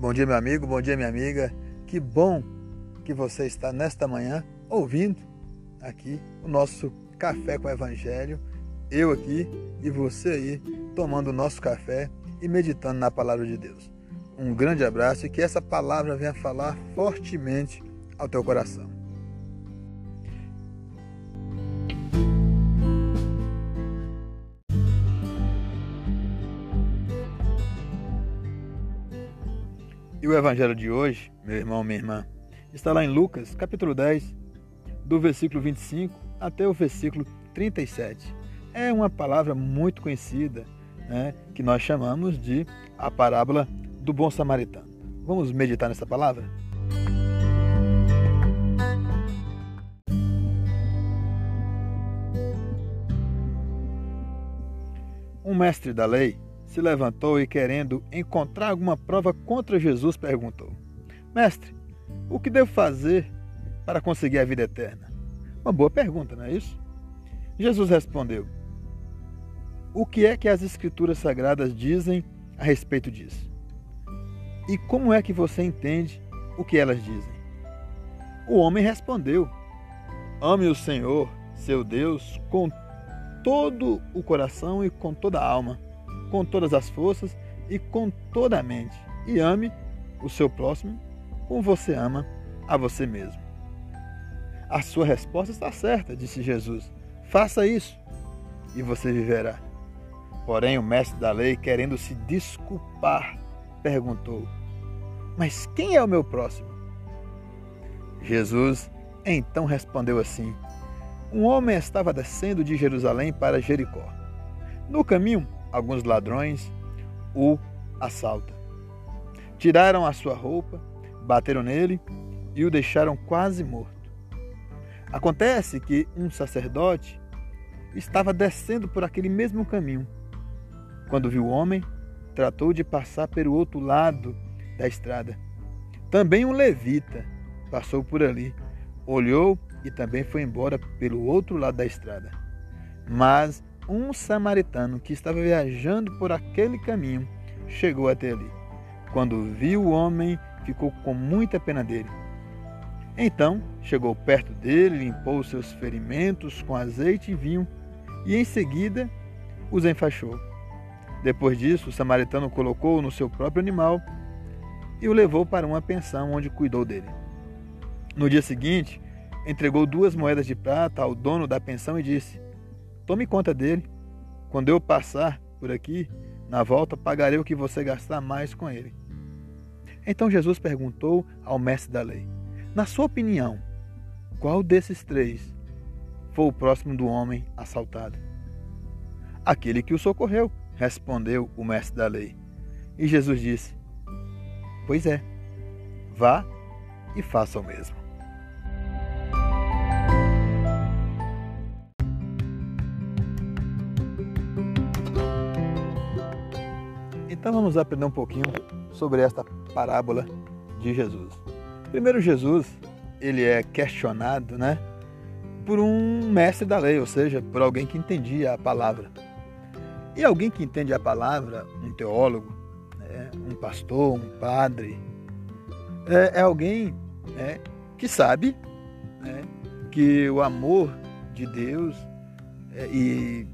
Bom dia, meu amigo, bom dia, minha amiga. Que bom que você está nesta manhã ouvindo aqui o nosso Café com o Evangelho. Eu aqui e você aí tomando o nosso café e meditando na palavra de Deus. Um grande abraço e que essa palavra venha falar fortemente ao teu coração. E o evangelho de hoje, meu irmão, minha irmã, está lá em Lucas, capítulo 10, do versículo 25 até o versículo 37. É uma palavra muito conhecida, né, que nós chamamos de a parábola do bom samaritano. Vamos meditar nessa palavra? Um mestre da lei se levantou e, querendo encontrar alguma prova contra Jesus, perguntou: Mestre, o que devo fazer para conseguir a vida eterna? Uma boa pergunta, não é isso? Jesus respondeu: O que é que as Escrituras Sagradas dizem a respeito disso? E como é que você entende o que elas dizem? O homem respondeu: Ame o Senhor, seu Deus, com todo o coração e com toda a alma com todas as forças e com toda a mente. E ame o seu próximo como você ama a você mesmo. A sua resposta está certa, disse Jesus. Faça isso e você viverá. Porém, o mestre da lei, querendo se desculpar, perguntou: Mas quem é o meu próximo? Jesus então respondeu assim: Um homem estava descendo de Jerusalém para Jericó. No caminho, alguns ladrões o assaltam. Tiraram a sua roupa, bateram nele e o deixaram quase morto. Acontece que um sacerdote estava descendo por aquele mesmo caminho. Quando viu o homem, tratou de passar pelo outro lado da estrada. Também um levita passou por ali, olhou e também foi embora pelo outro lado da estrada. Mas um samaritano que estava viajando por aquele caminho chegou até ali. Quando viu o homem, ficou com muita pena dele. Então chegou perto dele, limpou seus ferimentos com azeite e vinho e em seguida os enfaixou. Depois disso, o samaritano colocou no seu próprio animal e o levou para uma pensão onde cuidou dele. No dia seguinte, entregou duas moedas de prata ao dono da pensão e disse: Tome conta dele. Quando eu passar por aqui, na volta, pagarei o que você gastar mais com ele. Então Jesus perguntou ao mestre da lei: Na sua opinião, qual desses três foi o próximo do homem assaltado? Aquele que o socorreu, respondeu o mestre da lei. E Jesus disse: Pois é, vá e faça o mesmo. Então vamos aprender um pouquinho sobre esta parábola de Jesus. Primeiro Jesus, ele é questionado, né, por um mestre da lei, ou seja, por alguém que entendia a palavra. E alguém que entende a palavra, um teólogo, né, um pastor, um padre, é, é alguém né, que sabe né, que o amor de Deus é, e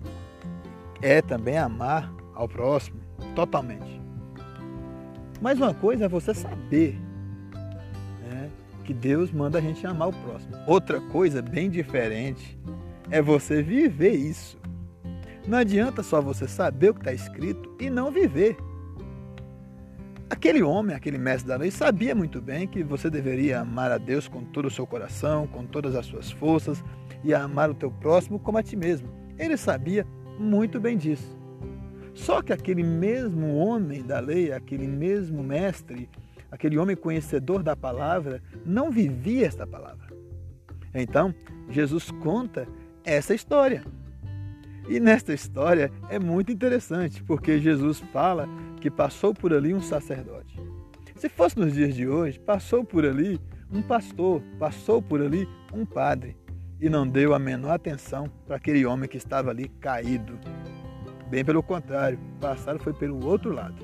é também amar ao próximo, totalmente. Mas uma coisa é você saber né, que Deus manda a gente amar o próximo. Outra coisa bem diferente é você viver isso. Não adianta só você saber o que está escrito e não viver. Aquele homem, aquele mestre da lei, sabia muito bem que você deveria amar a Deus com todo o seu coração, com todas as suas forças e amar o teu próximo como a ti mesmo. Ele sabia muito bem disso. Só que aquele mesmo homem da lei, aquele mesmo mestre, aquele homem conhecedor da palavra, não vivia esta palavra. Então, Jesus conta essa história. E nesta história é muito interessante, porque Jesus fala que passou por ali um sacerdote. Se fosse nos dias de hoje, passou por ali um pastor, passou por ali um padre, e não deu a menor atenção para aquele homem que estava ali caído, Bem pelo contrário, passaram foi pelo outro lado.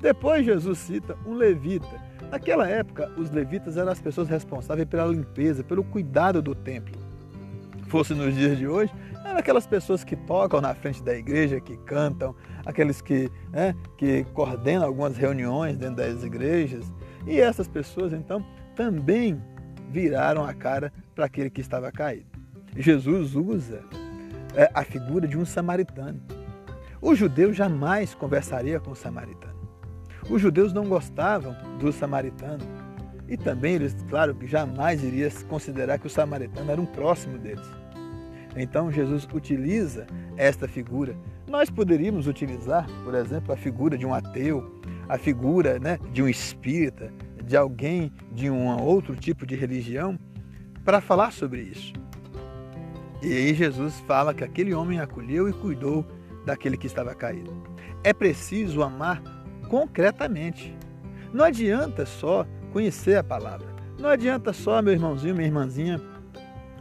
Depois Jesus cita um levita. Naquela época, os levitas eram as pessoas responsáveis pela limpeza, pelo cuidado do templo. Fosse nos dias de hoje, eram aquelas pessoas que tocam na frente da igreja, que cantam, aqueles que, né, que coordenam algumas reuniões dentro das igrejas. E essas pessoas, então, também viraram a cara para aquele que estava caído. Jesus usa é, a figura de um samaritano. O judeu jamais conversaria com o samaritano. Os judeus não gostavam do samaritano. E também eles, claro, que jamais iriam considerar que o samaritano era um próximo deles. Então Jesus utiliza esta figura. Nós poderíamos utilizar, por exemplo, a figura de um ateu, a figura né, de um espírita, de alguém de um outro tipo de religião, para falar sobre isso. E aí Jesus fala que aquele homem acolheu e cuidou daquele que estava caído. É preciso amar concretamente. Não adianta só conhecer a palavra. Não adianta só, meu irmãozinho, minha irmãzinha,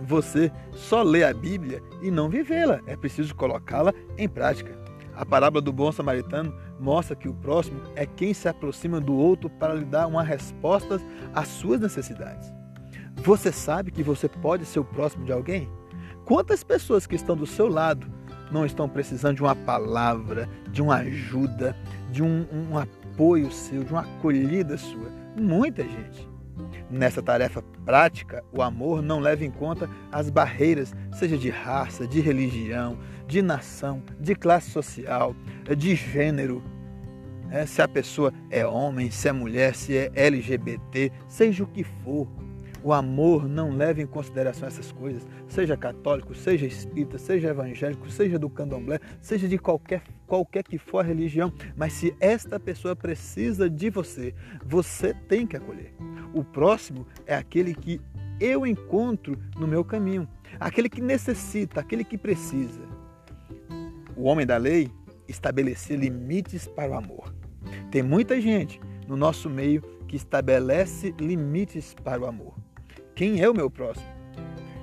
você só ler a Bíblia e não vivê-la. É preciso colocá-la em prática. A parábola do bom samaritano mostra que o próximo é quem se aproxima do outro para lhe dar uma resposta às suas necessidades. Você sabe que você pode ser o próximo de alguém? Quantas pessoas que estão do seu lado não estão precisando de uma palavra, de uma ajuda, de um, um apoio seu, de uma acolhida sua? Muita gente. Nessa tarefa prática, o amor não leva em conta as barreiras, seja de raça, de religião, de nação, de classe social, de gênero. É, se a pessoa é homem, se é mulher, se é LGBT, seja o que for. O amor não leva em consideração essas coisas, seja católico, seja espírita, seja evangélico, seja do candomblé, seja de qualquer, qualquer que for a religião. Mas se esta pessoa precisa de você, você tem que acolher. O próximo é aquele que eu encontro no meu caminho, aquele que necessita, aquele que precisa. O homem da lei estabelecia limites para o amor. Tem muita gente no nosso meio que estabelece limites para o amor. Quem é o meu próximo?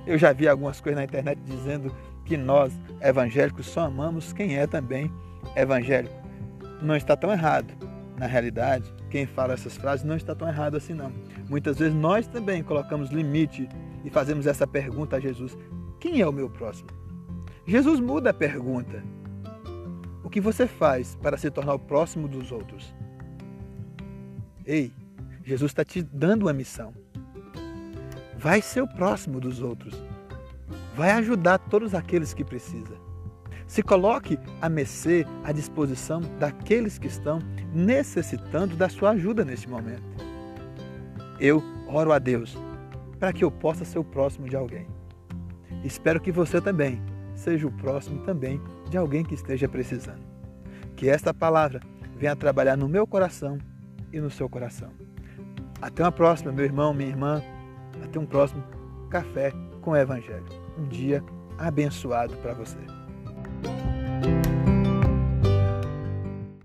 Eu já vi algumas coisas na internet dizendo que nós, evangélicos, só amamos quem é também evangélico. Não está tão errado. Na realidade, quem fala essas frases não está tão errado assim não. Muitas vezes nós também colocamos limite e fazemos essa pergunta a Jesus: quem é o meu próximo? Jesus muda a pergunta. O que você faz para se tornar o próximo dos outros? Ei, Jesus está te dando uma missão vai ser o próximo dos outros. Vai ajudar todos aqueles que precisam. Se coloque a mercê, à disposição daqueles que estão necessitando da sua ajuda neste momento. Eu oro a Deus para que eu possa ser o próximo de alguém. Espero que você também seja o próximo também de alguém que esteja precisando. Que esta palavra venha trabalhar no meu coração e no seu coração. Até uma próxima, meu irmão, minha irmã. Até um próximo Café com o Evangelho. Um dia abençoado para você.